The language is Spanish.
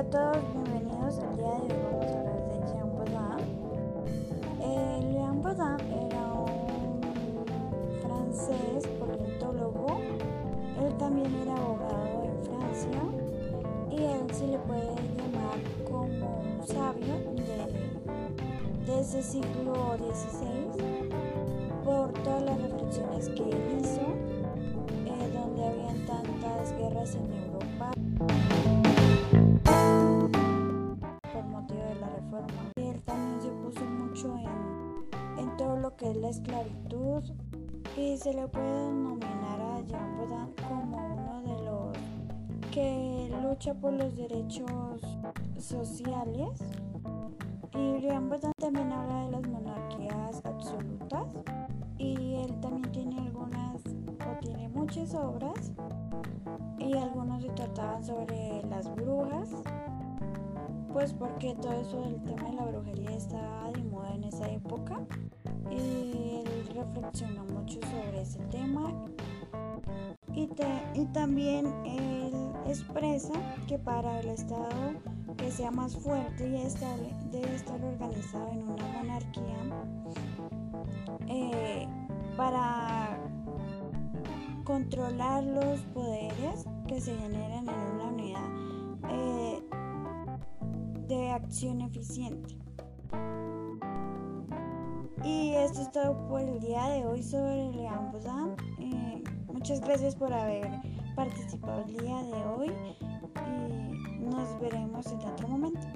Hola a todos, bienvenidos. El día de hoy vamos a hablar de Jean Baudin. Eh, Jean Baudin era un francés politólogo. Él también era abogado en Francia y él se le puede llamar como un sabio de, ese siglo XVI por todas las reflexiones que él hizo, eh, donde habían tantas guerras en Europa. Mucho en, todo lo que es la esclavitud y se le puede denominar a Jean Baudin como uno de los que lucha por los derechos sociales. Y Jean Baudin también habla de las monarquías absolutas y él también tiene algunas o tiene muchas obras y algunos se trataban sobre las brujas pues porque todo eso del tema de la brujería estaba de moda en esa época y él reflexionó mucho sobre ese tema. Y, y también él expresa que para el Estado que sea más fuerte y estable debe estar organizado en una monarquía eh, para controlar los poderes que se generan en una acción eficiente. Y esto es todo por el día de hoy sobre León Bozán. Eh, muchas gracias por haber participado el día de hoy y nos veremos en otro momento.